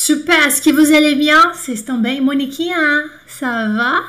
Super, est-ce que vous allez bien? Vocês estão bem? Moniquinha, ça va?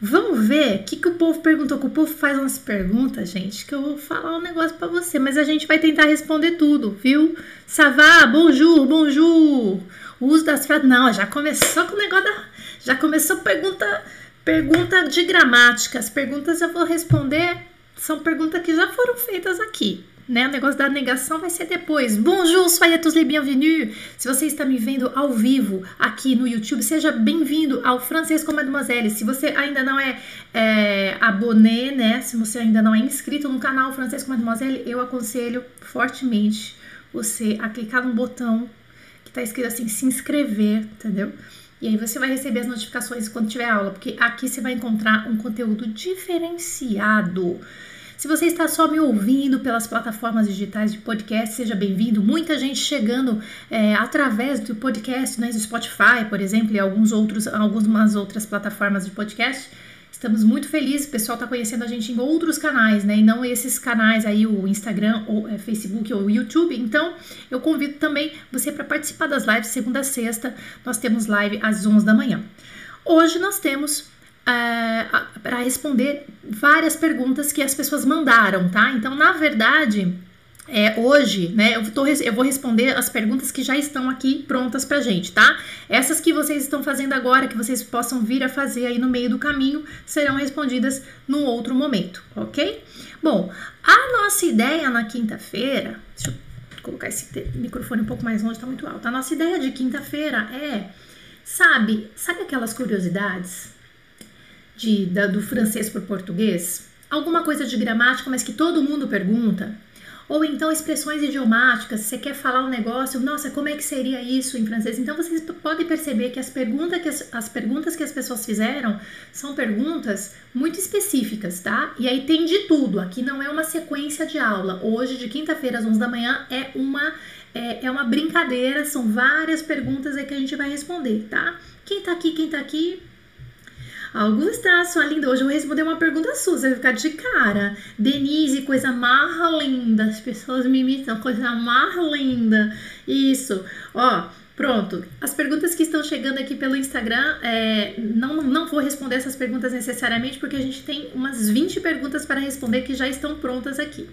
Vamos ver o que, que o povo perguntou. Que o povo faz umas perguntas, gente, que eu vou falar um negócio para você, mas a gente vai tentar responder tudo, viu? Ça va? Bonjour, bonjour. O uso das frases. Não, já começou com o negócio da. Já começou pergunta, pergunta de gramática. As perguntas eu vou responder são perguntas que já foram feitas aqui né? O negócio da negação vai ser depois. Bonjour, soyez tous les bienvenus. Se você está me vendo ao vivo aqui no YouTube, seja bem-vindo ao Francês com Mademoiselle. Se você ainda não é, é aboné, né? Se você ainda não é inscrito no canal Francês com Mademoiselle, eu aconselho fortemente você a clicar no botão que está escrito assim, se inscrever, entendeu? E aí você vai receber as notificações quando tiver aula, porque aqui você vai encontrar um conteúdo diferenciado se você está só me ouvindo pelas plataformas digitais de podcast, seja bem-vindo. Muita gente chegando é, através do podcast, né, do Spotify, por exemplo, e alguns outros, algumas outras plataformas de podcast. Estamos muito felizes, o pessoal está conhecendo a gente em outros canais, né? E não esses canais aí, o Instagram, ou é, Facebook ou YouTube. Então, eu convido também você para participar das lives segunda a sexta. Nós temos live às 11 da manhã. Hoje nós temos para responder várias perguntas que as pessoas mandaram, tá? Então, na verdade, é, hoje, né, eu, tô, eu vou responder as perguntas que já estão aqui prontas pra gente, tá? Essas que vocês estão fazendo agora, que vocês possam vir a fazer aí no meio do caminho, serão respondidas num outro momento, ok? Bom, a nossa ideia na quinta-feira, deixa eu colocar esse microfone um pouco mais longe, tá muito alto. A nossa ideia de quinta-feira é, sabe, sabe aquelas curiosidades? De, da, do francês para o português, alguma coisa de gramática, mas que todo mundo pergunta, ou então expressões idiomáticas, você quer falar um negócio, nossa, como é que seria isso em francês? Então vocês podem perceber que as perguntas que as, as perguntas que as pessoas fizeram são perguntas muito específicas, tá? E aí tem de tudo. Aqui não é uma sequência de aula. Hoje, de quinta-feira às 11 da manhã, é uma é, é uma brincadeira, são várias perguntas aí que a gente vai responder, tá? Quem tá aqui, quem tá aqui, Augusta, sua linda, hoje eu vou responder uma pergunta sua, você vai ficar de cara. Denise, coisa mais linda, as pessoas me imitam, coisa mais linda. Isso, ó, Pronto, as perguntas que estão chegando aqui pelo Instagram, é, não, não vou responder essas perguntas necessariamente, porque a gente tem umas 20 perguntas para responder que já estão prontas aqui.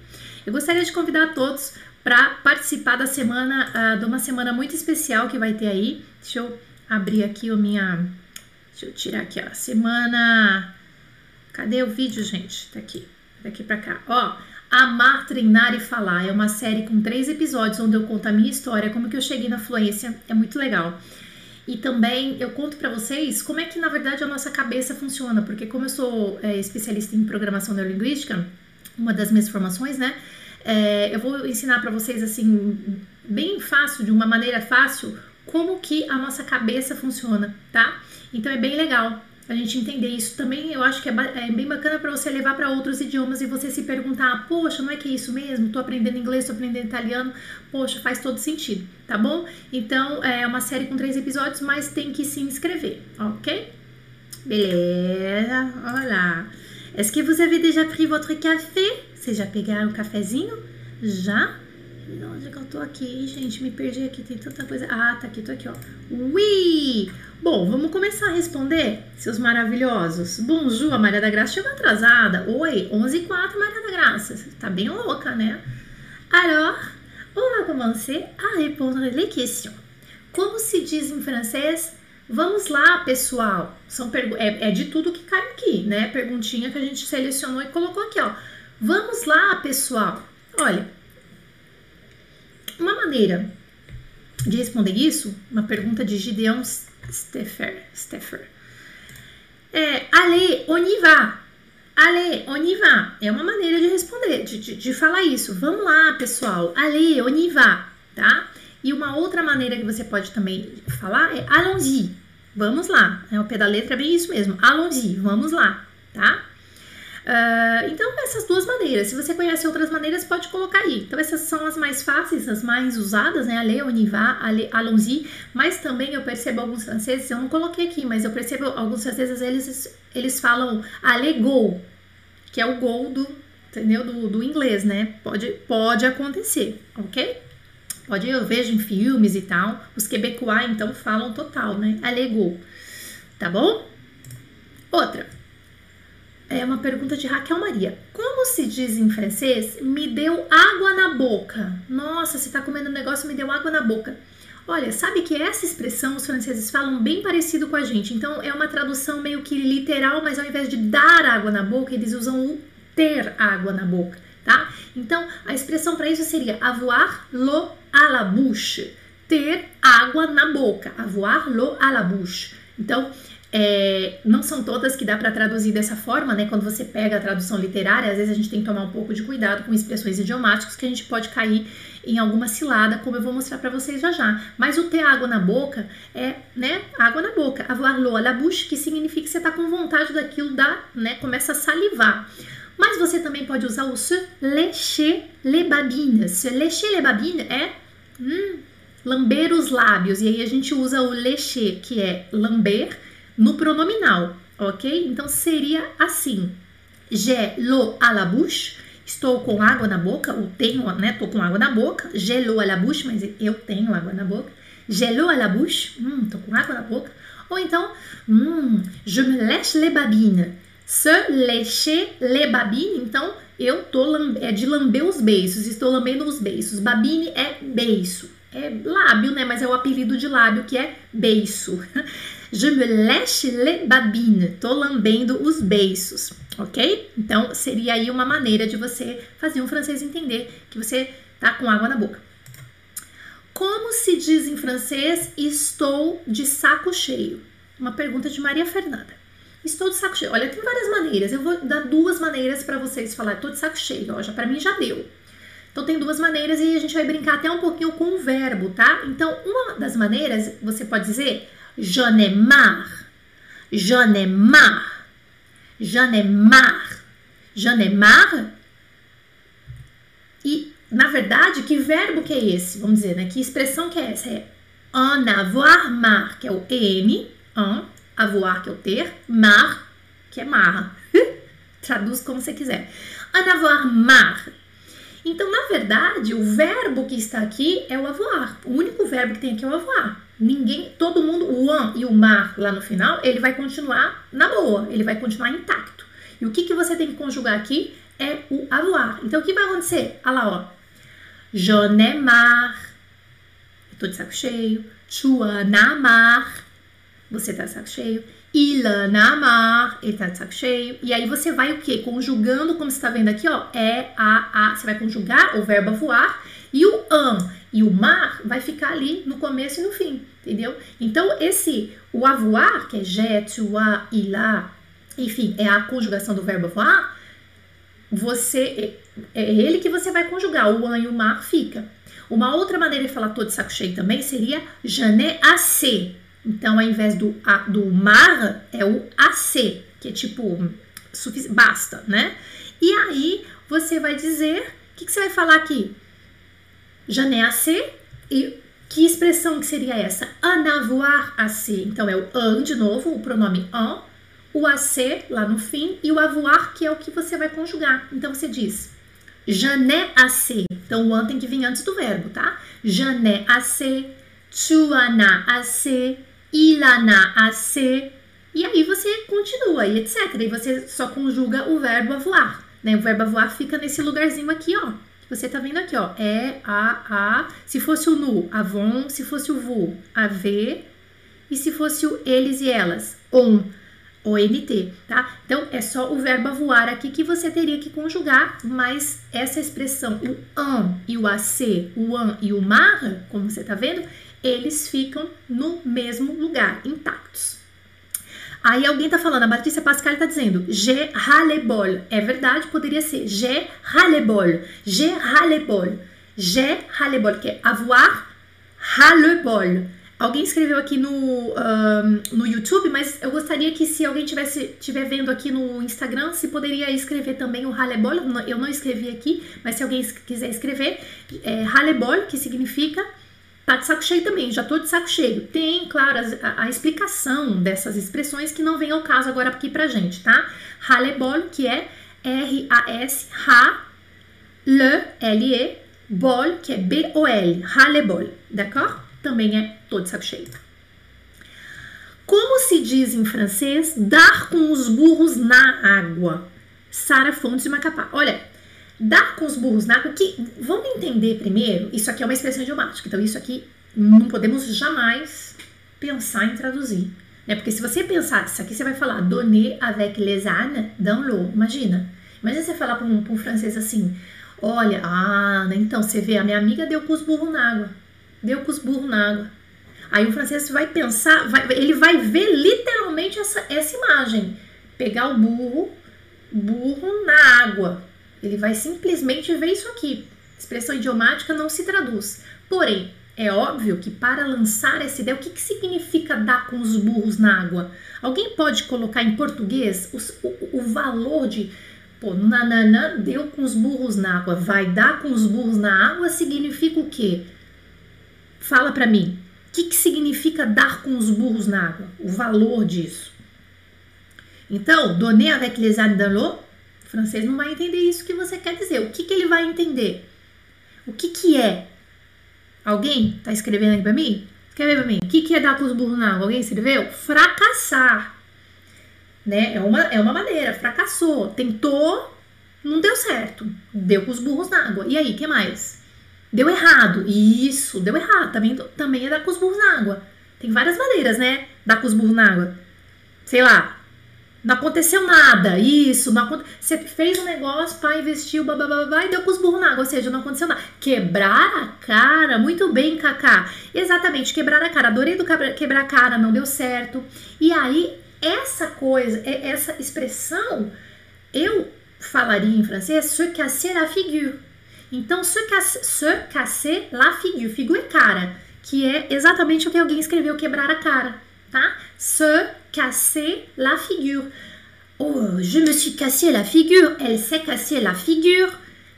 Eu gostaria de convidar todos para participar da semana, uh, de uma semana muito especial que vai ter aí. Deixa eu abrir aqui o minha Deixa eu tirar aqui, ó. Semana. Cadê o vídeo, gente? Tá aqui. Daqui pra cá. Ó. Amar, Treinar e Falar é uma série com três episódios onde eu conto a minha história, como que eu cheguei na fluência. É muito legal. E também eu conto para vocês como é que na verdade a nossa cabeça funciona, porque como eu sou é, especialista em programação neurolinguística, uma das minhas formações, né? É, eu vou ensinar para vocês assim bem fácil, de uma maneira fácil, como que a nossa cabeça funciona, tá? Então é bem legal a gente entender isso também. Eu acho que é, é bem bacana para você levar para outros idiomas e você se perguntar: poxa, não é que é isso mesmo? Tô aprendendo inglês, tô aprendendo italiano. Poxa, faz todo sentido, tá bom? Então é uma série com três episódios, mas tem que se inscrever, ok? Beleza, olá. Est-ce que vous avez déjà pris votre café? Vocês já pegaram o cafezinho? Já? Onde é que eu tô aqui, gente? Me perdi aqui, tem tanta coisa. Ah, tá aqui, tô aqui, ó. Ui! Bom, vamos começar a responder, seus maravilhosos. Bonjour, a Maria da Graça chegou atrasada. Oi, 11 h 04 Maria da Graça. Tá bem louca, né? Alors, on va commencer à répondre les questions. Como se diz em francês? Vamos lá, pessoal. São é, é de tudo que cai aqui, né? Perguntinha que a gente selecionou e colocou aqui, ó. Vamos lá, pessoal. Olha, uma maneira de responder isso, uma pergunta de Gideon Steffer, Steffer. É, allez, on y va. Allez, on y va. É uma maneira de responder, de, de, de falar isso. Vamos lá, pessoal. Allez, on y va, tá? E uma outra maneira que você pode também falar é allons-y. Vamos lá. É o pé da letra é bem isso mesmo. Allons-y, vamos lá, tá? Uh, então, essas duas maneiras. Se você conhece outras maneiras, pode colocar aí. Então, essas são as mais fáceis, as mais usadas, né? Ale, Oniva, Ale, Allons-y. Mas também eu percebo alguns franceses, eu não coloquei aqui, mas eu percebo alguns franceses, eles, eles falam Ale go, que é o gol do, entendeu? Do, do inglês, né? Pode, pode acontecer, ok? Pode eu vejo em filmes e tal. Os quebecois, então, falam total, né? Alegou. Tá bom? Outra. É uma pergunta de Raquel Maria. Como se diz em francês, me deu água na boca? Nossa, você tá comendo um negócio, me deu água na boca. Olha, sabe que essa expressão os franceses falam bem parecido com a gente. Então é uma tradução meio que literal, mas ao invés de dar água na boca, eles usam o ter água na boca, tá? Então a expressão para isso seria avoir l'eau à la bouche, ter água na boca, avoir l'eau à la bouche. Então é, não são todas que dá para traduzir dessa forma, né? Quando você pega a tradução literária, às vezes a gente tem que tomar um pouco de cuidado com expressões idiomáticas que a gente pode cair em alguma cilada, como eu vou mostrar para vocês já já. Mas o ter água na boca é, né? Água na boca. Avoir l'eau à la bouche, que significa que você tá com vontade daquilo, dá, né? Começa a salivar. Mas você também pode usar o se lécher les babines. Se lécher les babines é hum, lamber os lábios. E aí a gente usa o lécher, que é lamber no pronominal, ok? Então seria assim: j'ai l'eau à la bouche, estou com água na boca, ou tenho, né? Tô com água na boca. J'ai l'eau à la bouche, mas eu tenho água na boca. J'ai l'eau à la bouche, hum, tô com água na boca. Ou então, hum, je me lèche les babines. Se lécher les babines, então eu tô é de lamber os beiços, estou lambendo os beiços. Babine é beiço, é lábio, né? Mas é o apelido de lábio que é beiço. Je me lèche les babines. Tô lambendo os beiços, ok? Então, seria aí uma maneira de você fazer um francês entender que você tá com água na boca. Como se diz em francês estou de saco cheio? Uma pergunta de Maria Fernanda. Estou de saco cheio. Olha, tem várias maneiras. Eu vou dar duas maneiras para vocês falar. Estou de saco cheio. Ó, já para mim já deu. Então tem duas maneiras e a gente vai brincar até um pouquinho com o verbo, tá? Então, uma das maneiras, você pode dizer J'en ai marre. J'en ai marre. J'en ai marre. J'en ai marre. E, na verdade, que verbo que é esse? Vamos dizer, né? Que expressão que é essa? É en avoir marre, que é o em, en, avoir, que é o ter, marre, que é marra. Traduz como você quiser. En avoir marre. Então, na verdade, o verbo que está aqui é o avoir. O único verbo que tem aqui é o avoir. Ninguém, todo mundo, o an e o mar lá no final, ele vai continuar na boa, ele vai continuar intacto. E o que, que você tem que conjugar aqui é o avoir. Então, o que vai acontecer? Olha lá, ó. Marre. Eu tô de saco cheio. Marre. Você tá de saco cheio. Il en a marre. Ele tá de saco cheio. E aí você vai o quê? Conjugando, como você tá vendo aqui, ó. É, a, a. Você vai conjugar o verbo avoir. E o an e o mar vai ficar ali no começo e no fim, entendeu? Então, esse, o avoir, que é je, tu, a, il, a, enfim, é a conjugação do verbo avoir, você, é, é ele que você vai conjugar, o an e o mar fica. Uma outra maneira de falar todo saco cheio também seria n'ai assez. Então, ao invés do, a, do mar, é o assez, que é tipo, basta, né? E aí, você vai dizer, o que, que você vai falar aqui? Jané assez. E que expressão que seria essa? En avoir assez. Então é o an de novo, o pronome en, o assez lá no fim e o avoir que é o que você vai conjugar. Então você diz Jané assez. Então o an tem que vir antes do verbo, tá? Jané assez, tu en as assez, il en a assez. E aí você continua e etc. E você só conjuga o verbo avoir. Né? O verbo avoir fica nesse lugarzinho aqui, ó você tá vendo aqui, ó, é, a, a. Se fosse o nu, avon. Se fosse o vu, ave. E se fosse o eles e elas, on, ONT, tá? Então, é só o verbo voar aqui que você teria que conjugar, mas essa expressão, o an e o ac, o an e o mar, como você tá vendo, eles ficam no mesmo lugar, intactos. Aí alguém tá falando, a Patrícia Pascal tá dizendo, je ralebol. É verdade, poderia ser je ralebol. Je ralebol. Je ralebol, que é avoir ralebol. Alguém escreveu aqui no, um, no YouTube, mas eu gostaria que se alguém tivesse estiver vendo aqui no Instagram, se poderia escrever também o ralebol. Eu não escrevi aqui, mas se alguém quiser escrever, é ralebol, que significa Tá de saco cheio também, já tô de saco cheio. Tem, claro, a, a explicação dessas expressões que não vem ao caso agora aqui pra gente, tá? Ralebol, que é R-A-S, Ra, Le, L-E, bol, que é B-O-L, ras-le-bol, d'accord? Também é todo de saco cheio. Como se diz em francês, dar com os burros na água? Sara Fontes de Macapá. Olha, dar com os burros na água, que vamos entender primeiro, isso aqui é uma expressão idiomática, então isso aqui não podemos jamais pensar em traduzir. Né? Porque se você pensar, isso aqui você vai falar donner avec les ânes dans l'eau, imagina. Imagina você falar para um, um, francês assim, olha, ah, né, então você vê, a minha amiga deu com os burros na água, deu com os burros na água. Aí o francês vai pensar, vai, ele vai ver literalmente essa, essa imagem. Pegar o burro, burro na água. Ele vai simplesmente ver isso aqui. Expressão idiomática não se traduz. Porém, é óbvio que para lançar essa ideia, o que, que significa dar com os burros na água? Alguém pode colocar em português o, o, o valor de. Pô, nananã deu com os burros na água, vai dar com os burros na água significa o quê? Fala para mim que, que significa dar com os burros na água? O valor disso. Então, donner avec les ânes dans l'eau, o francês não vai entender isso que você quer dizer. O que, que ele vai entender? O que, que é? Alguém está escrevendo aqui para mim? Escreve para mim. O que, que é dar com os burros na água? Alguém escreveu? Fracassar. Né? É, uma, é uma maneira. Fracassou. Tentou, não deu certo. Deu com os burros na água. E aí, que mais? Deu errado. Isso, deu errado. Também, também é dar com os burros na água. Tem várias maneiras, né? Dar com os burros na água. Sei lá. Não aconteceu nada. Isso. Não Você fez um negócio, pai investiu, babá, e deu com os burros na água. Ou seja, não aconteceu nada. Quebrar a cara. Muito bem, Kaká. Exatamente, quebrar a cara. Adorei do quebrar a cara, não deu certo. E aí, essa coisa, essa expressão, eu falaria em francês, se casser la figure então, se, casse, se casser la figure, figure é cara, que é exatamente o que alguém escreveu, quebrar a cara, tá? Se casser la figure. Oh, je me suis cassé la figure, elle s'est cassée la figure.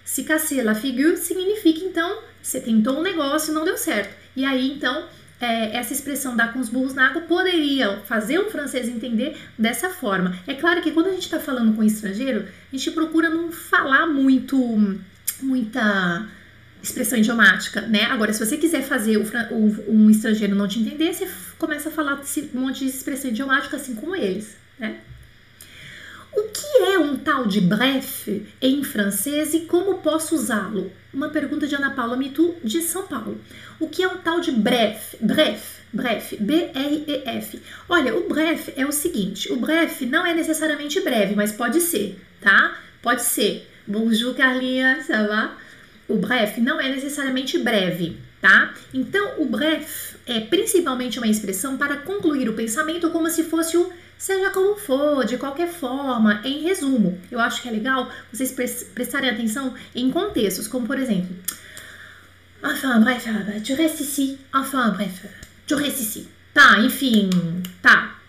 Se casser la figure significa, então, você tentou um negócio e não deu certo. E aí, então, é, essa expressão dar com os burros na água poderia fazer o francês entender dessa forma. É claro que quando a gente está falando com um estrangeiro, a gente procura não falar muito muita expressão idiomática, né? Agora, se você quiser fazer o, um estrangeiro não te entender, você começa a falar um monte de expressão idiomática assim como eles, né? O que é um tal de bref em francês e como posso usá-lo? Uma pergunta de Ana Paula Mitu, de São Paulo. O que é um tal de bref? Bref, bref, B-R-E-F. Olha, o bref é o seguinte: o bref não é necessariamente breve, mas pode ser, tá? Pode ser Bonjour Carlinha, ça va? O bref não é necessariamente breve, tá? Então, o bref é principalmente uma expressão para concluir o pensamento como se fosse o seja como for, de qualquer forma, em resumo. Eu acho que é legal vocês prestarem atenção em contextos, como por exemplo, enfin bref, tu restes ici, enfin bref, tu restes ici. Tá, enfim, tá.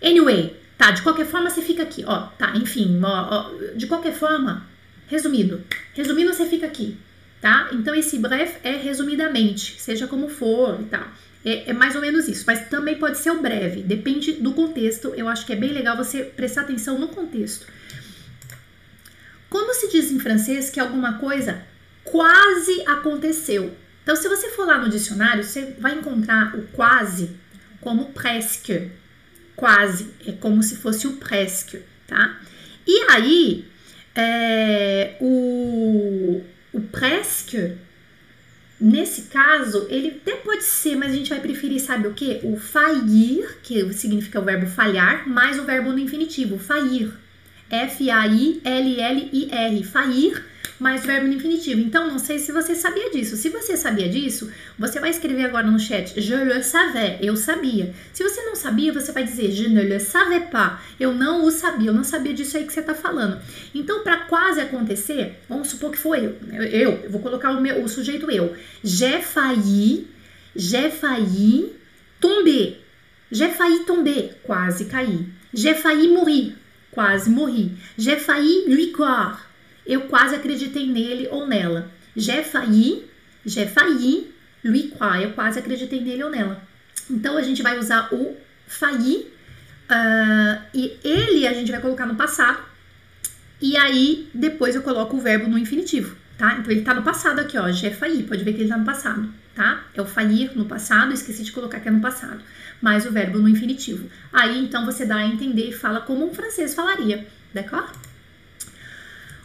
Anyway, tá, de qualquer forma você fica aqui, ó, tá, enfim, ó, ó de qualquer forma, Resumindo, resumindo, você fica aqui, tá? Então, esse bref é resumidamente, seja como for e tal. É, é, mais ou menos isso, mas também pode ser o breve, depende do contexto. Eu acho que é bem legal você prestar atenção no contexto. Como se diz em francês que alguma coisa quase aconteceu? Então, se você for lá no dicionário, você vai encontrar o quase como presque. Quase, é como se fosse o presque, tá? E aí, é, o, o presque, nesse caso, ele até pode ser, mas a gente vai preferir, sabe o que? O faillir, que significa o verbo falhar, mais o verbo no infinitivo, faillir. F-A-I-L-L-I-R, faillir mais verbo no infinitivo. Então, não sei se você sabia disso. Se você sabia disso, você vai escrever agora no chat je le savais, eu sabia. Se você não sabia, você vai dizer je ne le savais pas, eu não o sabia, eu não sabia disso aí que você está falando. Então, para quase acontecer, vamos supor que foi eu, eu, eu vou colocar o, meu, o sujeito eu. J'ai failli, j'ai failli tomber. J'ai failli tomber, quase caí. J'ai failli mourir, quase morri. J'ai failli lui croire eu quase acreditei nele ou nela. J'ai failli, j'ai failli lui croire, eu quase acreditei nele ou nela. Então a gente vai usar o failli uh, e ele a gente vai colocar no passado e aí depois eu coloco o verbo no infinitivo, tá? Então ele tá no passado aqui, ó, j'ai failli, pode ver que ele tá no passado, tá? É o faillir no passado, esqueci de colocar que é no passado, mais o verbo no infinitivo. Aí então você dá a entender e fala como um francês falaria, d'accord?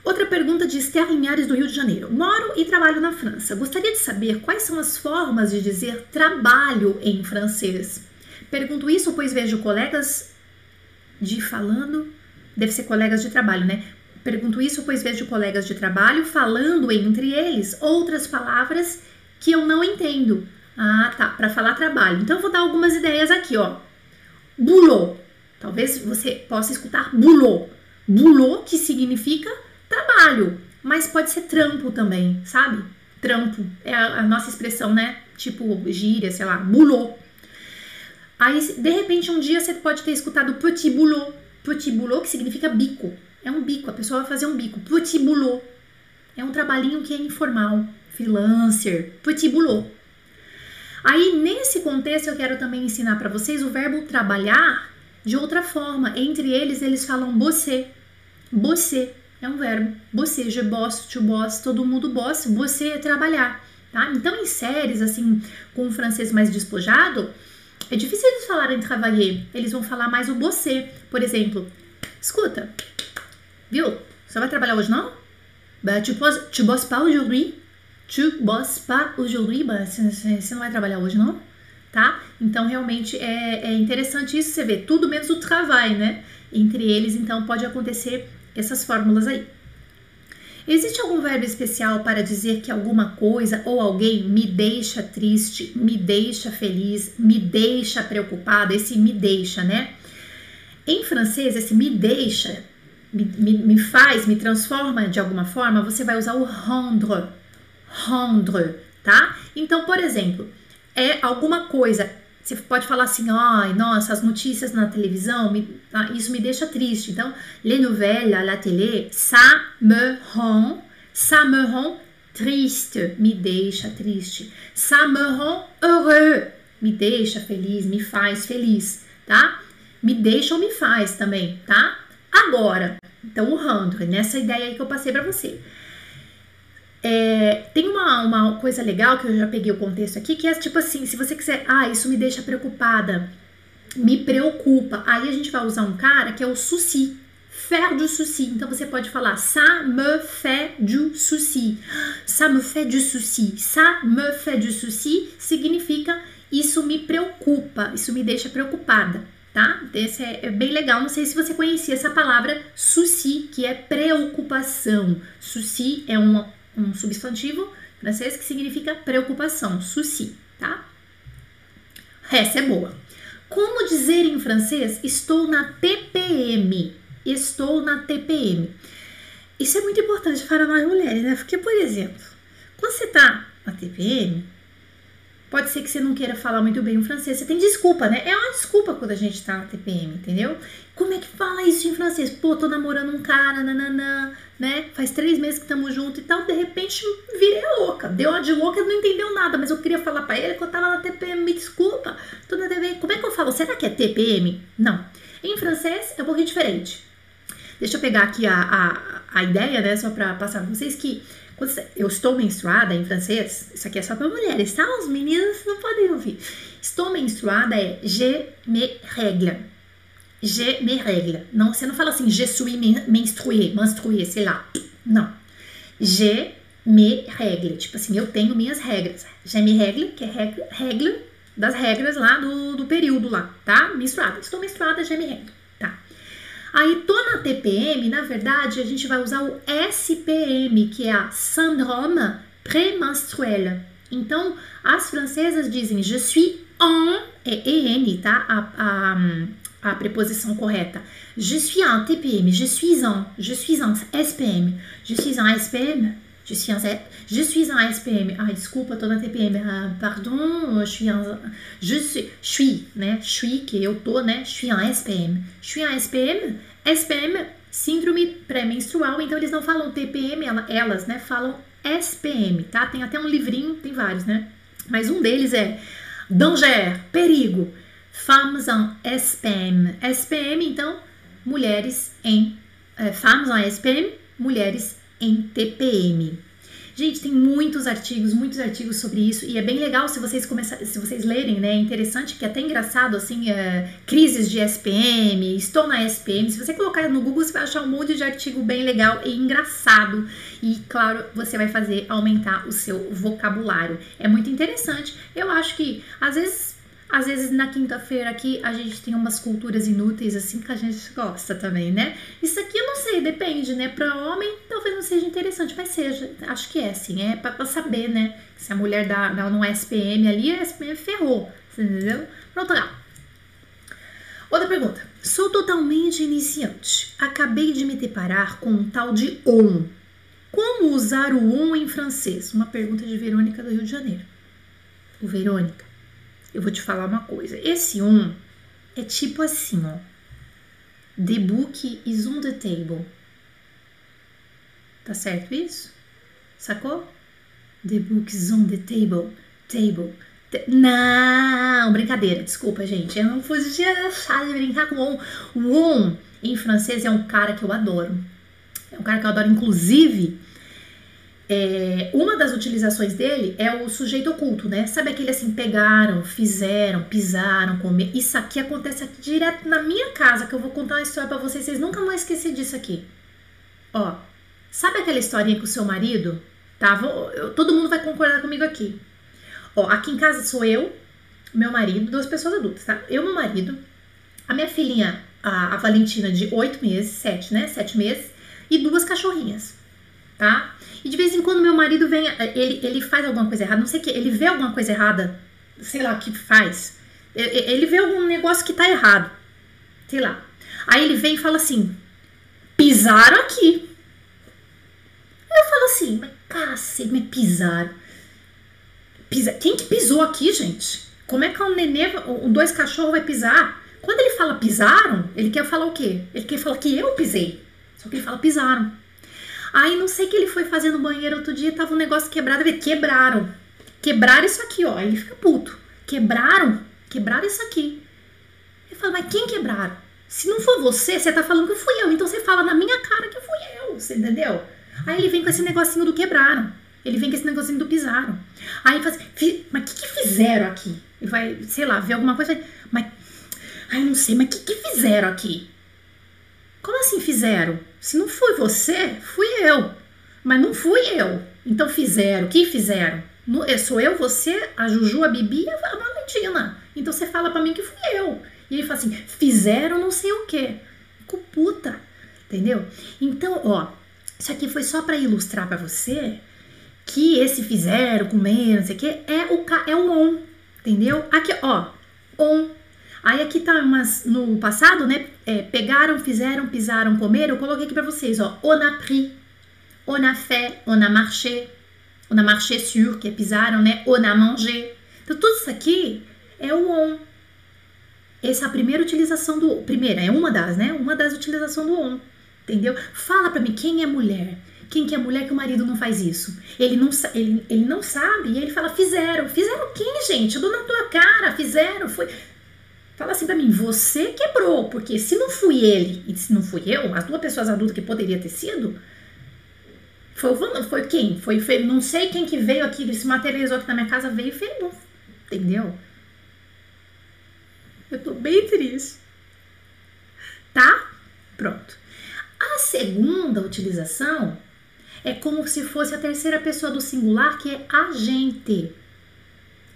Outra pergunta de Esther Linhares do Rio de Janeiro. Moro e trabalho na França. Gostaria de saber quais são as formas de dizer trabalho em francês. Pergunto isso pois vejo colegas de falando, deve ser colegas de trabalho, né? Pergunto isso pois vejo colegas de trabalho falando entre eles outras palavras que eu não entendo. Ah, tá, para falar trabalho. Então eu vou dar algumas ideias aqui, ó. Boulot. Talvez você possa escutar boulot. Boulot que significa trabalho, mas pode ser trampo também, sabe? Trampo é a, a nossa expressão, né? Tipo gíria, sei lá, boulot. Aí, de repente, um dia você pode ter escutado petit boulot. Petit boulot que significa bico. É um bico, a pessoa vai fazer um bico. Petit boulot. É um trabalhinho que é informal. Freelancer. Petit boulot. Aí, nesse contexto, eu quero também ensinar para vocês o verbo trabalhar de outra forma. Entre eles, eles falam bosser. Bosser é um verbo. Você, je bosse, tu bosse, todo mundo bosse. Você é trabalhar, tá? Então, em séries, assim, com o francês mais despojado, é difícil eles falarem travailler. Eles vão falar mais o você. Por exemplo, escuta, viu? Você vai trabalhar hoje, não? Bah, tu, poses, tu bosses pas aujourd'hui? Tu bosses pas aujourd'hui? Bah, você não vai trabalhar hoje, não? Tá? Então, realmente, é, é interessante isso. Você vê tudo menos o travail, né? Entre eles, então, pode acontecer essas fórmulas aí. Existe algum verbo especial para dizer que alguma coisa ou alguém me deixa triste, me deixa feliz, me deixa preocupada? Esse me deixa, né? Em francês, esse me deixa, me, me, faz, me transforma de alguma forma, você vai usar o rendre. Rendre, tá? Então, por exemplo, é alguma coisa você pode falar assim, ai, nossa, as notícias na televisão, me, ah, isso me deixa triste. Então, les nouvelles à la télé, ça me rend, ça me rend triste, me deixa triste. Ça me rend heureux, me deixa feliz, me faz feliz, tá? Me deixa ou me faz também, tá? Agora, então o rendre, nessa ideia aí que eu passei para você. É, tem uma, uma coisa legal que eu já peguei o contexto aqui, que é tipo assim, se você quiser, ah, isso me deixa preocupada, me preocupa, aí a gente vai usar um cara que é o souci, faire du souci. Então você pode falar ça me fait du souci, ça me fait du souci, ça me fait du souci significa isso me preocupa, isso me deixa preocupada, tá? Esse é, é bem legal. Não sei se você conhecia essa palavra souci, que é preocupação. Souci é uma um substantivo francês que significa preocupação, souci, tá? Essa é boa. Como dizer em francês estou na TPM? Estou na TPM. Isso é muito importante para nós mulheres, né? Porque, por exemplo, quando você tá na TPM, Pode ser que você não queira falar muito bem o francês. Você tem desculpa, né? É uma desculpa quando a gente tá na TPM, entendeu? Como é que fala isso em francês? Pô, tô namorando um cara, nananã, né? Faz três meses que estamos juntos e tal. De repente, virei louca. Deu uma de louca não entendeu nada. Mas eu queria falar pra ele que eu tava na TPM. Me desculpa. Tô na TPM. Como é que eu falo? Será que é TPM? Não. Em francês é um pouquinho diferente. Deixa eu pegar aqui a, a, a ideia, né? Só pra passar pra vocês que eu estou menstruada em francês, isso aqui é só para mulheres, tá? Os meninos não podem ouvir. Estou menstruada é je me règle. Je me règle. Não, você não fala assim, je suis menstruée, menstruée, sei lá. Não. Je me règle. Tipo assim, eu tenho minhas regras. Je me règle, que é regra, das regras lá do, do período lá, tá? Menstruada. Estou menstruada, je me règle. Aí, tô na TPM, na verdade, a gente vai usar o SPM, que é a Syndrome Prémenstruel. Então, as francesas dizem je suis en, é EN, tá? A, a, a preposição correta. Je suis en TPM, je suis en, je suis en SPM, je suis en SPM, je suis en, je suis en SPM. Ah, desculpa, tô na TPM. Ah, pardon, je suis en, je suis, je suis, né? Je suis, que eu tô, né? Je suis en SPM. Je suis en SPM. SPM, síndrome pré-menstrual. Então, eles não falam TPM, elas, né? Falam SPM, tá? Tem até um livrinho, tem vários, né? Mas um deles é danger, perigo. Femmes en SPM. SPM, então, mulheres em... É, femmes en SPM, mulheres em TPM. Gente, tem muitos artigos, muitos artigos sobre isso e é bem legal se vocês começarem, se vocês lerem, né? É interessante que é até engraçado assim, é, crises de SPM, estou na SPM. Se você colocar no Google, você vai achar um monte de artigo bem legal e engraçado e claro, você vai fazer aumentar o seu vocabulário. É muito interessante. Eu acho que às vezes às vezes na quinta-feira aqui a gente tem umas culturas inúteis assim que a gente gosta também, né? Isso aqui eu não sei, depende, né? Para homem talvez não seja interessante, mas seja. Acho que é assim, é para saber, né? Se a mulher dá, dá no SPM ali, a SPM ferrou, entendeu? Pronto, lá. Outra pergunta. Sou totalmente iniciante. Acabei de me deparar com um tal de on. Como usar o on em francês? Uma pergunta de Verônica do Rio de Janeiro. O Verônica eu vou te falar uma coisa. Esse um é tipo assim, ó. The book is on the table. Tá certo isso? Sacou? The book is on the table. Table. Não, brincadeira, desculpa, gente. Eu não podia deixar de brincar com o on. O on, em francês, é um cara que eu adoro. É um cara que eu adoro, inclusive é, uma das utilizações dele é o sujeito oculto, né? Sabe aquele assim, pegaram, fizeram, pisaram, comer. Isso aqui acontece aqui direto na minha casa, que eu vou contar uma história para vocês, vocês nunca vão esquecer disso aqui. Ó, sabe aquela historinha com o seu marido? Tá? Vou, eu, todo mundo vai concordar comigo aqui. Ó, aqui em casa sou eu, meu marido, duas pessoas adultas, tá? Eu, meu marido, a minha filhinha, a, a Valentina, de oito meses, sete, né? Sete meses, e duas cachorrinhas, tá? E de vez em quando meu marido vem, ele, ele faz alguma coisa errada, não sei o que, ele vê alguma coisa errada, sei lá o que faz. Ele vê algum negócio que tá errado, sei lá. Aí ele vem e fala assim: pisaram aqui. Eu falo assim: mas cacete, mas pisaram. Pisa... Quem que pisou aqui, gente? Como é que um nenê, dois cachorros vai pisar? Quando ele fala pisaram, ele quer falar o quê? Ele quer falar que eu pisei. Só que ele fala pisaram. Aí não sei o que ele foi fazer no banheiro outro dia, tava um negócio quebrado, ele quebraram. Quebraram isso aqui, ó. Ele fica puto. Quebraram? Quebraram isso aqui. Eu falo, mas quem quebraram? Se não for você, você tá falando que fui eu. Então você fala na minha cara que fui eu. Você entendeu? Aí ele vem com esse negocinho do quebraram. Ele vem com esse negocinho do pisaram. Aí faz, mas o que, que fizeram aqui? E vai, sei lá, ver alguma coisa. Mas, ai, não sei, mas o que, que fizeram aqui? Como assim fizeram? Se não foi você, fui eu. Mas não fui eu. Então fizeram. Quem fizeram? É, sou eu, você, a Juju, a Bibi e a Valentina. Então você fala para mim que fui eu. E ele fala assim: fizeram não sei o quê. Fico puta. Entendeu? Então, ó, isso aqui foi só para ilustrar para você que esse fizeram, comer, não sei o quê, é o, é o on. Entendeu? Aqui, ó, on Aí aqui tá umas no passado, né? É, pegaram, fizeram, pisaram, comeram. Eu coloquei aqui para vocês, ó. On a pris, on a fait, on a marché, on a marché sur, que é pisaram, né? On a mangé. Então tudo isso aqui é o on. Essa é a primeira utilização do primeira, é uma das, né? Uma das utilizações do on. Entendeu? Fala para mim quem é mulher. Quem que é mulher que o marido não faz isso? Ele não, ele, ele não sabe e ele fala: fizeram. Fizeram quem, gente? Eu dou na tua cara, fizeram. Foi. Fala assim para mim, você quebrou, porque se não fui ele e se não fui eu, as duas pessoas adultas que poderia ter sido, foi foi quem? Foi, foi não sei quem que veio aqui, se materializou aqui na minha casa, veio e fez, entendeu? Eu tô bem triste. Tá? Pronto. A segunda utilização é como se fosse a terceira pessoa do singular, que é agente.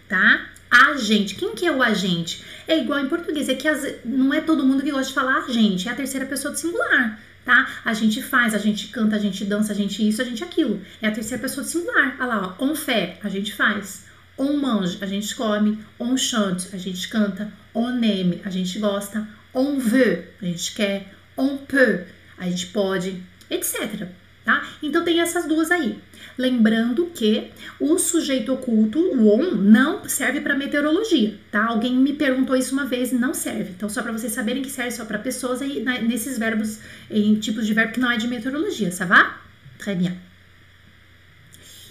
Tá? agente. Quem que é o agente? É igual em português, é que as, não é todo mundo que gosta de falar agente, é a terceira pessoa do singular, tá? A gente faz, a gente canta, a gente dança, a gente isso, a gente aquilo. É a terceira pessoa do singular. Olha lá, ó, on fait, a gente faz. On mange, a gente come. On chante, a gente canta. On aime, a gente gosta. On veut, a gente quer. On peut, a gente pode, etc tá? Então tem essas duas aí. Lembrando que o sujeito oculto, o on, não serve para meteorologia, tá? Alguém me perguntou isso uma vez, não serve. Então só para vocês saberem que serve só para pessoas aí né, nesses verbos em tipos de verbo que não é de meteorologia, ça va? Très bien.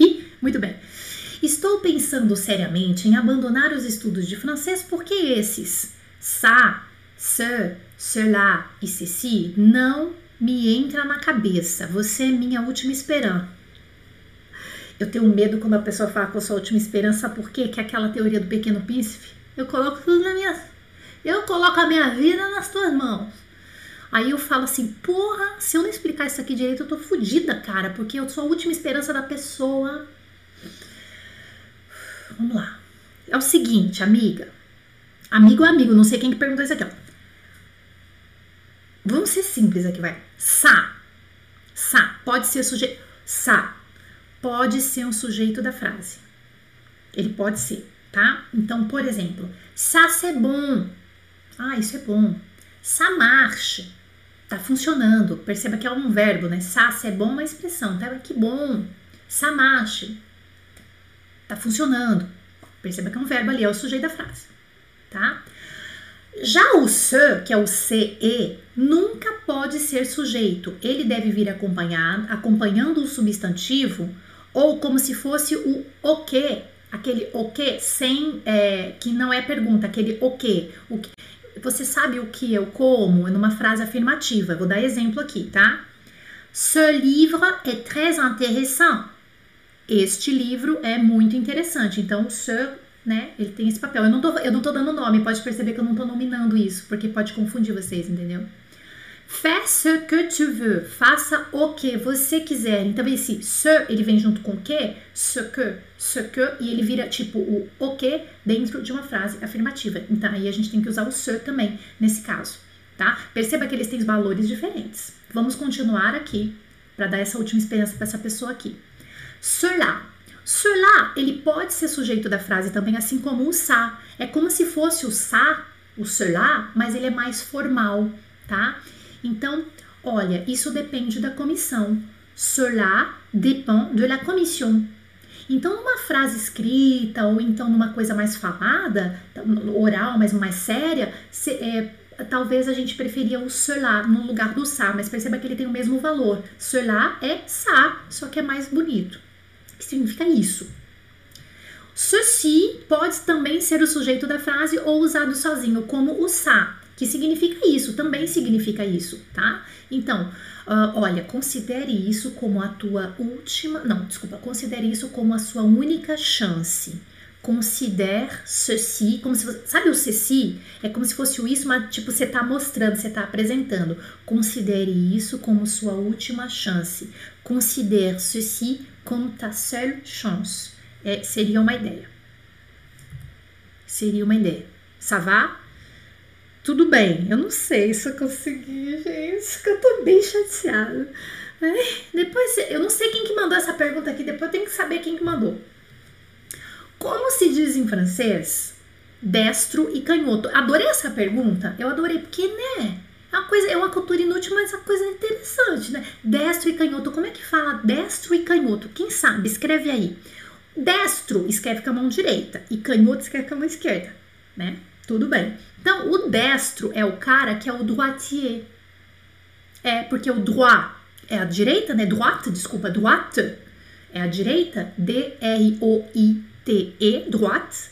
E, muito bem. Estou pensando seriamente em abandonar os estudos de francês porque esses ça, ce, cela e ceci não me entra na cabeça. Você é minha última esperança. Eu tenho medo quando a pessoa fala que eu sou a última esperança, por quê? Que é aquela teoria do pequeno príncipe. Eu coloco tudo na minha. Eu coloco a minha vida nas tuas mãos. Aí eu falo assim, porra, se eu não explicar isso aqui direito, eu tô fodida, cara, porque eu sou a última esperança da pessoa. Vamos lá. É o seguinte, amiga. Amigo ou amigo, não sei quem que perguntou isso aqui, ó. Vamos ser simples aqui, vai. Sa. Sa. Pode ser sujeito. Sa. Pode ser um sujeito da frase. Ele pode ser, tá? Então, por exemplo, ça c'est bon. Ah, isso é bom. Ça marche. Tá funcionando. Perceba que é um verbo, né? Ça c'est bon é uma expressão, tá? Que bom. Ça marche. Tá funcionando. Perceba que é um verbo ali, é o sujeito da frase? Já o se, que é o CE, nunca pode ser sujeito. Ele deve vir acompanhando o substantivo ou como se fosse o o que, aquele o que sem é, que não é pergunta, aquele o que, o que. Você sabe o que, o como, numa frase afirmativa. Vou dar exemplo aqui, tá? Ce livre est très intéressant. Este livro é muito interessante. Então, ce né? Ele tem esse papel. Eu não tô, eu não tô dando nome, pode perceber que eu não tô nominando isso, porque pode confundir vocês, entendeu? Fais ce que tu veux. Faça o que você quiser. Então, esse ce, ele vem junto com o que, ce que, ce que, e ele vira tipo o o que dentro de uma frase afirmativa. Então, aí a gente tem que usar o ce também, nesse caso, tá? Perceba que eles têm valores diferentes. Vamos continuar aqui, para dar essa última experiência para essa pessoa aqui. Cela Cela, ele pode ser sujeito da frase também, assim como o ça. É como se fosse o ça, o cela, mas ele é mais formal, tá? Então, olha, isso depende da comissão. Cela dépend de la commission. Então, numa frase escrita ou então numa coisa mais falada, oral, mas mais séria, se, é, talvez a gente preferia o cela no lugar do ça, mas perceba que ele tem o mesmo valor. Cela é ça, só que é mais bonito significa isso. Ceci pode também ser o sujeito da frase ou usado sozinho, como o sa, que significa isso, também significa isso, tá? Então, uh, olha, considere isso como a tua última. Não, desculpa, considere isso como a sua única chance. Considere ceci, como se sabe o ceci? É como se fosse o isso, mas tipo você tá mostrando, você tá apresentando. Considere isso como sua última chance. Considere ceci como ta seule chance. É, seria uma ideia. Seria uma ideia. Ça va? Tudo bem. Eu não sei se eu consegui, gente, que eu tô bem chateada. depois, eu não sei quem que mandou essa pergunta aqui, depois eu tenho que saber quem que mandou. Como se diz em francês destro e canhoto? Adorei essa pergunta. Eu adorei, porque, né? É uma coisa, é uma cultura inútil, mas é uma coisa interessante, né? Destro e canhoto. Como é que fala destro e canhoto? Quem sabe? Escreve aí. Destro escreve com a mão direita e canhoto escreve com a mão esquerda, né? Tudo bem. Então, o destro é o cara que é o droitier. É, porque o droit é a direita, né? Droite, desculpa, droite é a direita. D-R-O-I-T-E, droite,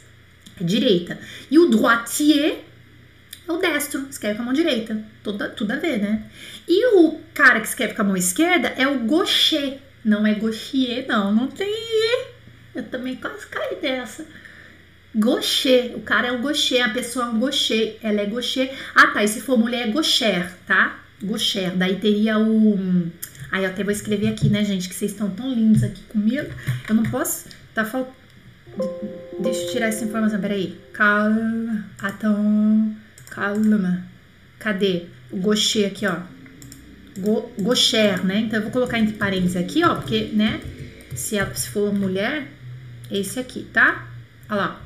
é direita. E o droitier é o destro, escreve com a mão direita. Tudo, tudo a ver, né? E o cara que escreve com a mão esquerda é o gaucher. Não é gauchier, não. Não tem Eu também quase caí dessa. Gaucher. O cara é o gaucher, a pessoa é um gaucher. Ela é gaucher. Ah, tá. E se for mulher é gaucher, tá? Gaucher. Daí teria o... Aí eu até vou escrever aqui, né, gente? Que vocês estão tão lindos aqui comigo. Eu não posso... Tá faltando... Deixa eu tirar essa informação. Peraí. Calma. Atom... Calma. Cadê? O gaucher aqui, ó. Go, gaucher, né? Então eu vou colocar entre parênteses aqui, ó, porque, né? Se, a, se for mulher, esse aqui, tá? Olha lá.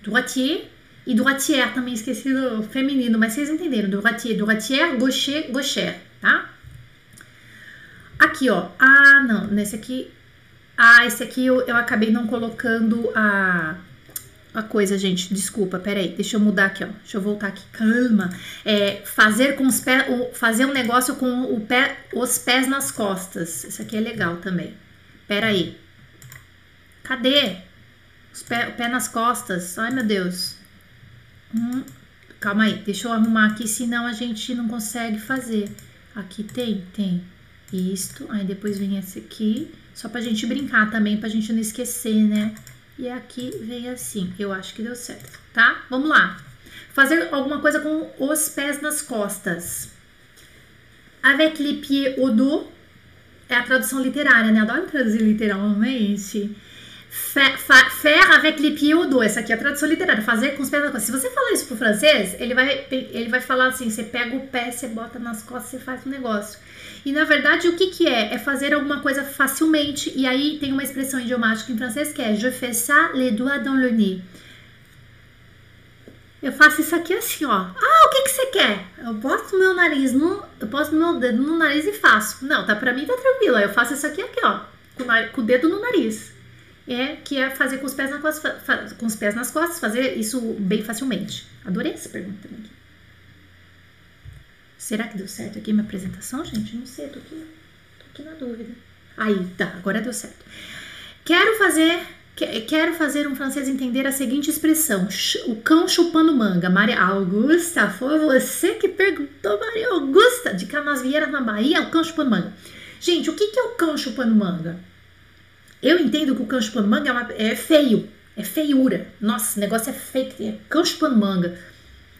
Droitier e droitière também esqueci do feminino, mas vocês entenderam. Droitier, droitière, gaucher, gaucher, tá? Aqui, ó. Ah, não. Nesse aqui. Ah, esse aqui eu, eu acabei não colocando a a coisa, gente. Desculpa, peraí. Deixa eu mudar aqui, ó. Deixa eu voltar aqui. Calma. É, fazer com os pés. Fazer um negócio com o pé, os pés nas costas. Isso aqui é legal também. Peraí. Cadê? Os pé, o pé nas costas. Ai, meu Deus. Hum, calma aí. Deixa eu arrumar aqui, senão a gente não consegue fazer. Aqui tem? Tem. Isto. Aí depois vem esse aqui. Só pra gente brincar também, pra gente não esquecer, né? E aqui vem assim. Eu acho que deu certo, tá? Vamos lá. Fazer alguma coisa com os pés nas costas. Avec les pieds au dos. É a tradução literária, né? Adoro traduzir literalmente. Faire avec les pieds au dos. Essa aqui é a tradução literária. Fazer com os pés nas costas. Se você falar isso pro francês, ele vai, ele vai falar assim: você pega o pé, você bota nas costas, você faz um negócio. E na verdade, o que, que é? É fazer alguma coisa facilmente. E aí tem uma expressão idiomática em francês que é Je fais ça les doigts dans le nez. Eu faço isso aqui assim, ó. Ah, o que, que você quer? Eu boto meu nariz no. Eu posto meu dedo no nariz e faço. Não, tá pra mim tá tranquilo. Eu faço isso aqui, aqui, ó. Com, com o dedo no nariz. É que é fazer com os pés nas costas, com os pés nas costas, fazer isso bem facilmente. Adorei essa pergunta também. Será que deu certo aqui minha apresentação, gente? Não sei, tô aqui, tô aqui na dúvida. Aí, tá, agora deu certo. Quero fazer Quero fazer um francês entender a seguinte expressão: o cão chupando manga. Maria Augusta, foi você que perguntou, Maria Augusta, de Canasvieira, na Bahia, o cão chupando manga. Gente, o que, é o cão chupando manga? Eu entendo que o cão chupando manga é, uma, é feio, é feiura. Nossa, o negócio é feio, é cão chupando manga.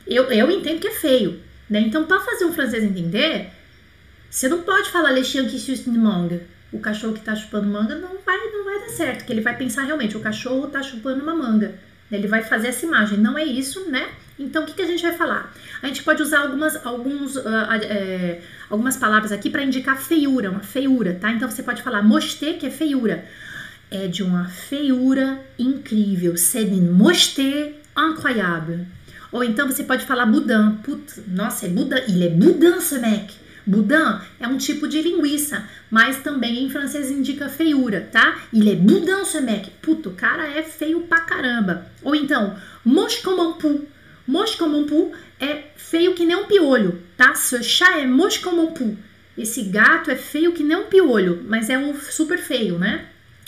Eu, eu entendo que é feio, né? Então, para fazer um francês entender, você não pode falar le chien qui suce une manga o cachorro que está chupando manga não vai, não vai dar certo, que ele vai pensar realmente, o cachorro está chupando uma manga. Ele vai fazer essa imagem, não é isso, né? Então, o que, que a gente vai falar? A gente pode usar algumas, alguns, uh, é, algumas palavras aqui para indicar feiura, uma feiura, tá? Então, você pode falar mosté, que é feiura. É de uma feiura incrível. C'est une mosté incroyable. Ou então, você pode falar boudin. Put, nossa, é boudin. Il est boudin, ce mec. Boudin é um tipo de linguiça, mas também em francês indica feiura, tá? Il est boudin ce. Puto, o cara é feio pra caramba. Ou então, moche comme un pou. Moche comme un pou é feio que nem um piolho, tá? Ce chat é moche comme un pou. Esse gato é feio que nem um piolho, mas é um super feio, né?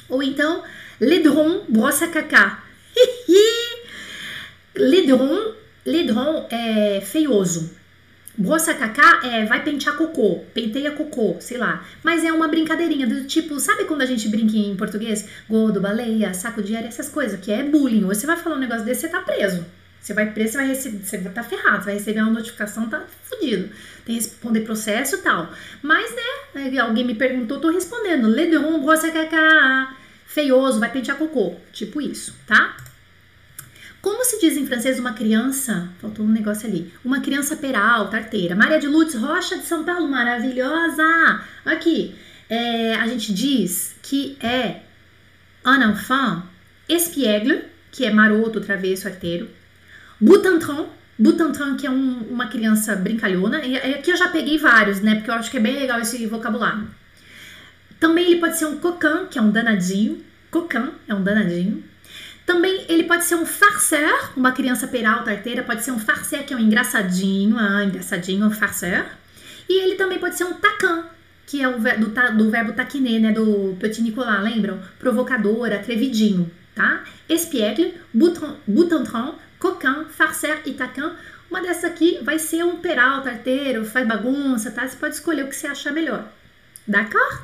Ou então, ledron brosse à caca. ledron, ledron é feioso. Broça cacá é vai pentear cocô, penteia cocô, sei lá. Mas é uma brincadeirinha do tipo, sabe quando a gente brinca em português? Gordo, baleia, saco de areia, essas coisas, que é bullying. Ou você vai falar um negócio desse, você tá preso. Você vai preso, você vai receber, você tá ferrado, você vai receber uma notificação, tá fudido. Tem que responder processo e tal. Mas, né, alguém me perguntou, tô respondendo. Ledron, broça cacá, feioso, vai pentear cocô. Tipo isso, tá? Como se diz em francês uma criança? Faltou um negócio ali. Uma criança peralta, arteira. Maria de Lutz Rocha de São Paulo, maravilhosa! Aqui, é, a gente diz que é un enfant espiègle, que é maroto, travesso, arteiro. Butantron, Butantran, que é um, uma criança brincalhona. E aqui eu já peguei vários, né? Porque eu acho que é bem legal esse vocabulário. Também ele pode ser um coquin, que é um danadinho. Coquin é um danadinho. Também ele pode ser um farceur, uma criança peralta, arteira, pode ser um farceur, que é um engraçadinho, ah, engraçadinho, um farceur. E ele também pode ser um tacan, que é o do, do verbo taquiner, né, do Petit Nicolas, lembram? Provocador, atrevidinho, tá? Espiègle, boutantran, coquin, farceur e tacan. Uma dessas aqui vai ser um peralta, arteiro, faz bagunça, tá? Você pode escolher o que você achar melhor. D'accord?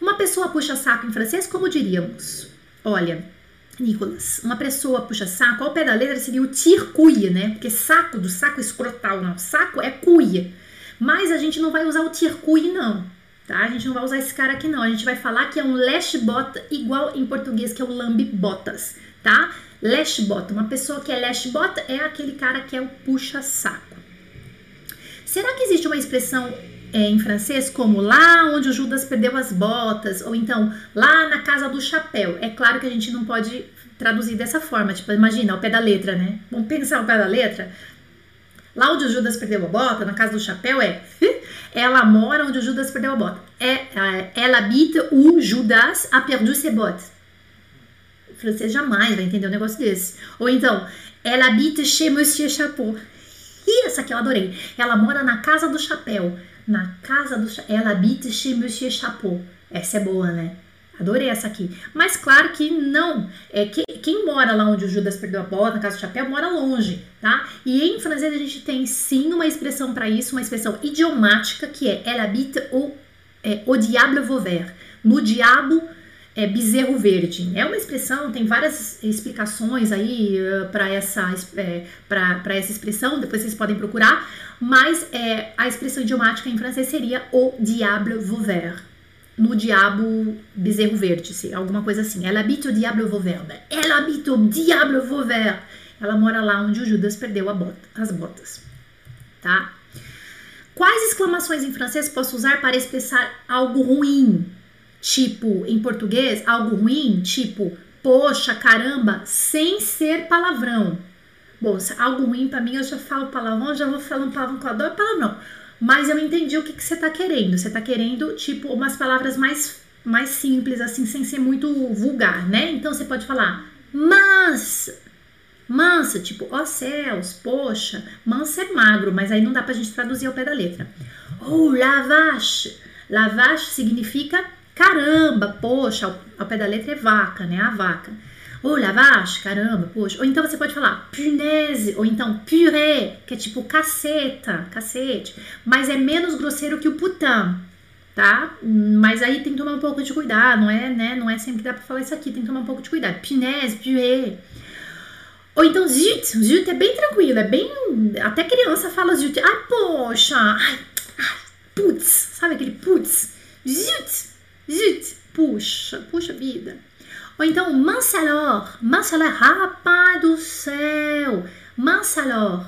Uma pessoa puxa saco em francês, como diríamos? Olha, Nicolas, uma pessoa puxa saco, ao pé da letra seria o tir-cuia, né? Porque saco do saco escrotal, não. Saco é cuia. Mas a gente não vai usar o tir-cuia, não. Tá? A gente não vai usar esse cara aqui, não. A gente vai falar que é um leste-bota, igual em português, que é o lambe-botas, tá? Leste-bota. Uma pessoa que é leste-bota é aquele cara que é o puxa-saco. Será que existe uma expressão é, em francês como lá onde o Judas perdeu as botas, ou então lá na casa do chapéu. É claro que a gente não pode traduzir dessa forma, tipo, imagina, ao pé da letra, né? Vamos pensar ao pé da letra. Lá onde o Judas perdeu a bota, na casa do chapéu, é ela mora onde o Judas perdeu a bota. É, é ela habita o Judas a perdu ses bottes. O francês jamais vai entender um negócio desse. Ou então, ela habita chez Monsieur Chapeau. E essa aqui eu adorei. Ela mora na casa do chapéu na casa do. Ela habite chez Monsieur Chapeau. Essa é boa, né? Adorei essa aqui. Mas claro que não. É que, quem mora lá onde o Judas perdeu a bola, na casa do chapéu, mora longe, tá? E em francês a gente tem sim uma expressão para isso, uma expressão idiomática que é Elle habite au, é, au diable vauvert. No diabo é bezerro verde. É uma expressão, tem várias explicações aí uh, para essa, é, essa expressão, depois vocês podem procurar, mas é, a expressão idiomática em francês seria o diable vauvert. No diabo bezerro se, alguma coisa assim. Ela habite o diable vauvert. Ela habite o diable vauvert. Ela mora lá onde o Judas perdeu bota, as botas. Tá? Quais exclamações em francês posso usar para expressar algo ruim? tipo em português, algo ruim, tipo poxa, caramba, sem ser palavrão. Bom, algo ruim para mim, eu já falo palavrão, já vou falando palavrão que eu adoro palavrão. Mas eu entendi o que, que você tá querendo. Você tá querendo, tipo, umas palavras mais, mais simples, assim, sem ser muito vulgar, né? Então você pode falar, mas, mansa, tipo, ó céus, poxa, mansa é magro, mas aí não dá pra gente traduzir ao pé da letra. Oh, la vache. La vache significa Caramba, poxa, ao pé da letra é vaca, né? A vaca. Ou lavache, caramba, poxa. Ou então você pode falar punaise, ou então purée, que é tipo caceta, cacete. Mas é menos grosseiro que o putain, tá? Mas aí tem que tomar um pouco de cuidado, não é, né? Não é sempre que dá pra falar isso aqui, tem que tomar um pouco de cuidado. Punaise, purée. Ou então zut, zut é bem tranquilo, é bem. Até criança fala zut. Ah, poxa, ai, ai, putz, sabe aquele putz? Zut, Zut, puxa, puxa vida. Ou então, mansalor, mansalor, rapaz do céu, mansalor,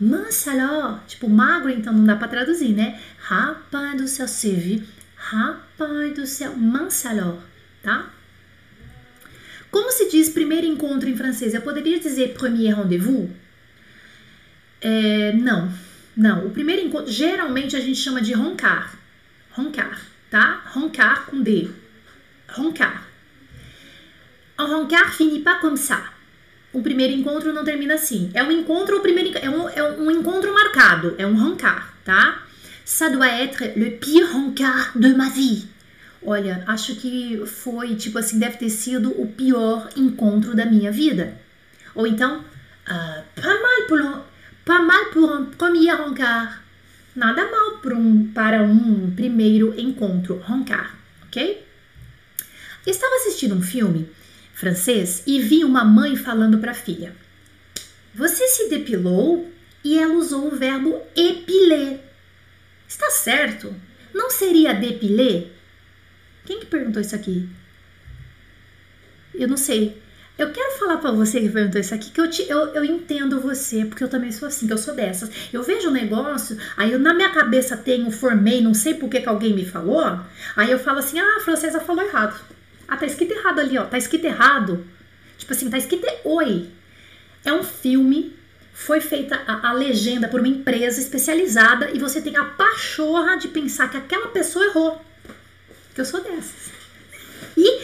mansalor, tipo magro, então não dá para traduzir, né? Rapaz do céu, você viu? Rapaz do céu, mansalor, tá? Como se diz primeiro encontro em francês? Eu poderia dizer premier rendezvous? É, não, não. O primeiro encontro, geralmente a gente chama de roncar. Roncar tá? Roncar com D. Roncar. Un roncar finit pas comme ça. O primeiro encontro não termina assim. É um encontro, o primeiro é um, é um encontro marcado, é um roncar, tá? Ça doit être le pire roncar de ma vie. Olha, acho que foi tipo assim, deve ter sido o pior encontro da minha vida. Ou então, uh, pas mal pour un, pas mal pour un premier roncar. Nada mal para um, para um primeiro encontro, roncar, ok? Estava assistindo um filme francês e vi uma mãe falando para a filha: Você se depilou? E ela usou o verbo epiler. Está certo? Não seria depiler? Quem que perguntou isso aqui? Eu não sei. Eu quero falar para você que perguntou isso aqui que eu, te, eu, eu entendo você, porque eu também sou assim, que eu sou dessas. Eu vejo um negócio, aí eu, na minha cabeça tenho, formei, não sei por que, que alguém me falou, aí eu falo assim, ah, a francesa falou errado. Ah, tá escrito errado ali, ó, tá escrito errado. Tipo assim, tá escrito oi. É um filme, foi feita a, a legenda por uma empresa especializada e você tem a pachorra de pensar que aquela pessoa errou. Que eu sou dessas. E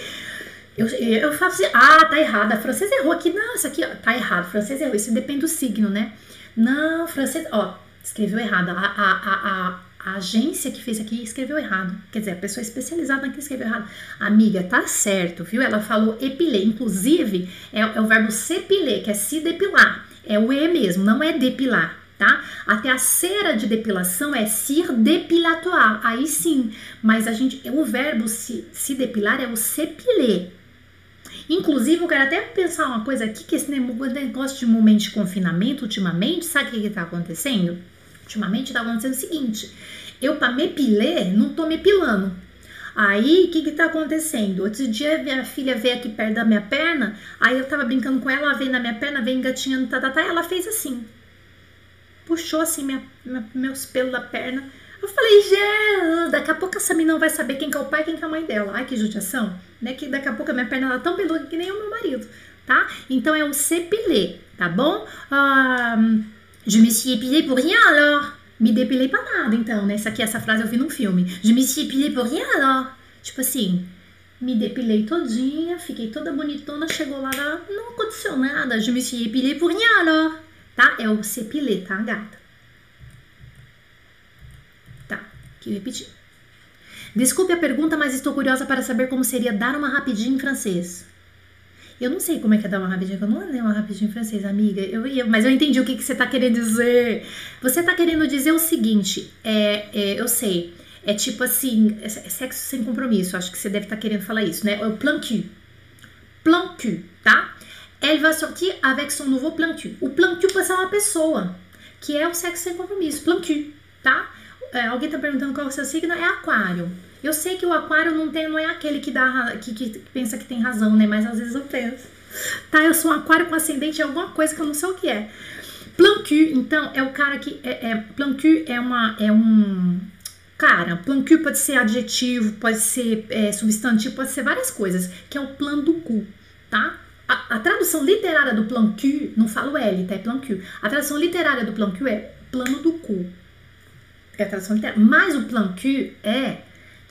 eu, eu falo assim, ah, tá errado, a francesa errou aqui. Não, isso aqui ó, tá errado, a francesa errou. Isso depende do signo, né? Não, francês, ó, escreveu errado. A, a, a, a, agência que fez aqui escreveu errado. Quer dizer, a pessoa especializada aqui escreveu errado. Amiga, tá certo, viu? Ela falou epiler. Inclusive, é, é o verbo sepiler, que é se depilar. É o E mesmo, não é depilar. Tá? Até a cera de depilação é cir depilatoire, aí sim, mas a gente, o verbo se, se depilar é o sepiler, Inclusive, eu quero até pensar uma coisa aqui, que esse negócio de momento de confinamento, ultimamente, sabe o que está acontecendo? Ultimamente está acontecendo o seguinte, eu para me piler, não tô me pilando. Aí, o que que tá acontecendo? Outro dia, minha filha veio aqui perto da minha perna, aí eu tava brincando com ela, ela veio na minha perna, veio engatinhando, tá, tá, tá, ela fez assim. Puxou assim minha, minha, meus pelos da perna. Eu falei, Gé, daqui a pouco essa menina vai saber quem que é o pai quem que é a mãe dela. Ai, que judiação, né? Que daqui a pouco a minha perna tá tão peluda que nem o meu marido, tá? Então é o cepilé, tá bom? Um, je me suis épilé pour rien alors. Me depilei pra nada, então, né? Essa aqui, essa frase eu vi num filme. Je me suis épilé pour rien alors. Tipo assim, me depilei todinha, fiquei toda bonitona, chegou lá, não aconteceu nada. Je me suis épilé pour rien alors. Tá? É o cepilé, tá, gata? que repetir. Desculpe a pergunta, mas estou curiosa para saber como seria dar uma rapidinha em francês. Eu não sei como é que é dar uma rapidinha, eu não andei uma rapidinha em francês, amiga. Eu, eu, mas eu entendi o que, que você está querendo dizer. Você está querendo dizer o seguinte: é, é, eu sei, É tipo assim, é sexo sem compromisso. Acho que você deve estar tá querendo falar isso, né? É o plan cul. Plan cul, tá? Elle va sortir avec son nouveau plan cul. O plan cul pode ser uma pessoa, que é o sexo sem compromisso. Plan cul, tá? É, alguém tá perguntando qual é o seu signo? É aquário. Eu sei que o aquário não, tem, não é aquele que, dá, que, que pensa que tem razão, né? Mas às vezes eu penso. Tá, eu sou um aquário com ascendente em alguma coisa que eu não sei o que é. Plan cul, então, é o cara que. É, é, é, uma, é um. Cara, plan cul pode ser adjetivo, pode ser é, substantivo, pode ser várias coisas, que é o plano do cu, tá? A, a, tradução literária do plan cul, não falo L, tá? É plan cul. A tradução literária do plan cul é plano do cu. É a tradução literária. Mas o plan cul é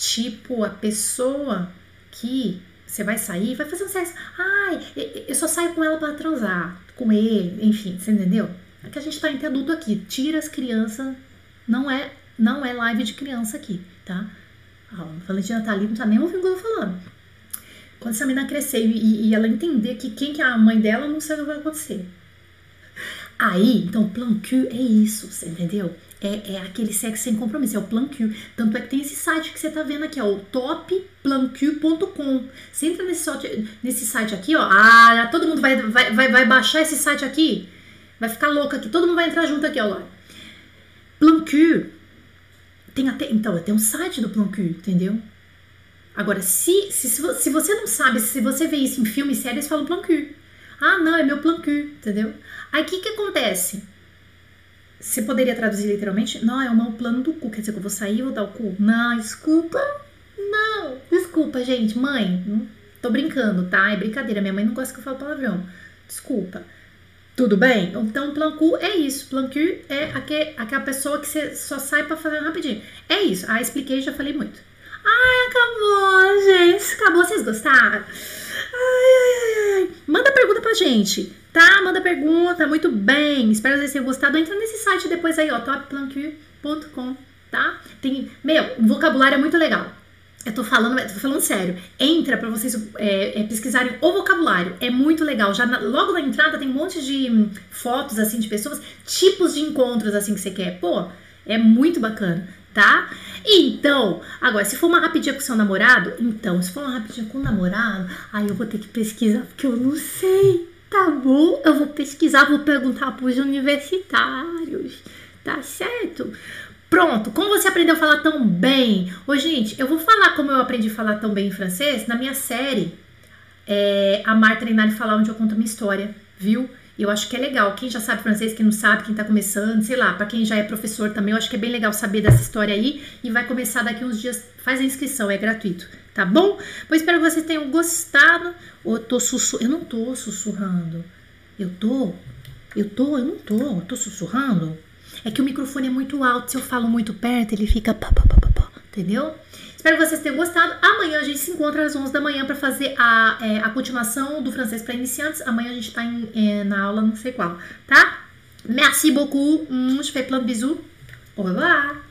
tipo a pessoa que você vai sair, vai fazer um sexo. Ai, eu só saio com ela para transar, com ele, enfim, você entendeu? É que a gente tá entre adulto aqui. Tira as crianças. Não é, não é live de criança aqui, tá? A Valentina tá ali, não tá nem ouvindo o que eu tô falando. Quando essa menina crescer e, e, ela entender que quem que é a mãe dela, não sei o que vai acontecer. Aí, então, plan Q é isso, você entendeu? É, é, aquele sexo sem compromisso, é o Plan Q. Tanto é que tem esse site que você tá vendo aqui, ó, o topplanq.com. Você entra nesse site, nesse site aqui, ó. Ah, todo mundo vai, vai, vai, vai baixar esse site aqui. Vai ficar louco aqui, todo mundo vai entrar junto aqui, ó. Plan Q. Tem até, então, tem um site do Plan Q, entendeu? Agora, se, se, se você não sabe, se você vê isso em filmes e séries, fala Plan Q. Ah, não, é meu Plan Q, entendeu? Aí o que que acontece? Você poderia traduzir literalmente? Não, é o meu plano do cu. Quer dizer que eu vou sair e vou dar o cu? Não, desculpa. Não, desculpa, gente. Mãe, tô brincando, tá? É brincadeira. Minha mãe não gosta que eu fale palavrão. Desculpa. Tudo bem? Então, plan Q é isso. Plan Q é aquele, aquela pessoa que você só sai para fazer rapidinho. É isso. Ah, expliquei, já falei muito. Ai, acabou, gente. Acabou, vocês gostaram? Ai, ai, ai, ai. Manda pergunta pra gente, tá? Manda pergunta, muito bem. Espero que vocês tenham gostado. Entra nesse site depois aí, ó, topplanq.com, tá? Tem, meu, o vocabulário é muito legal. Eu tô falando, tô falando sério. Entra para vocês é, é, pesquisarem o vocabulário. É muito legal. Já na, logo na entrada tem um monte de hum, fotos assim de pessoas, tipos de encontros assim que você quer. Pô, é muito bacana, tá? Então, agora, se for uma rapidinha com seu namorado, então, se for uma rapidinha com o namorado, aí eu vou ter que pesquisar, porque eu não sei, tá bom? Eu vou pesquisar, vou perguntar pros universitários, tá certo? Pronto, como você aprendeu a falar tão bem? Ô, gente, eu vou falar como eu aprendi a falar tão bem em francês na minha série é, A Mar Treinar e Falar, onde eu conto a minha história, viu? Eu acho que é legal. Quem já sabe francês, quem não sabe, quem tá começando, sei lá, para quem já é professor também, eu acho que é bem legal saber dessa história aí e vai começar daqui uns dias. Faz a inscrição, é gratuito, tá bom? Pois espero que vocês tenham gostado. Ou tô sussurrando. Eu não tô sussurrando. Eu tô. Eu tô, eu não tô. Eu tô sussurrando. É que o microfone é muito alto, se eu falo muito perto, ele fica pá, pá, pá, pá, pá, entendeu? Espero que vocês tenham gostado. Amanhã a gente se encontra às 11 da manhã para fazer a, é, a continuação do francês para iniciantes. Amanhã a gente tá em, é, na aula não sei qual, tá? Merci beaucoup. Je fais plein de bisous. Au revoir.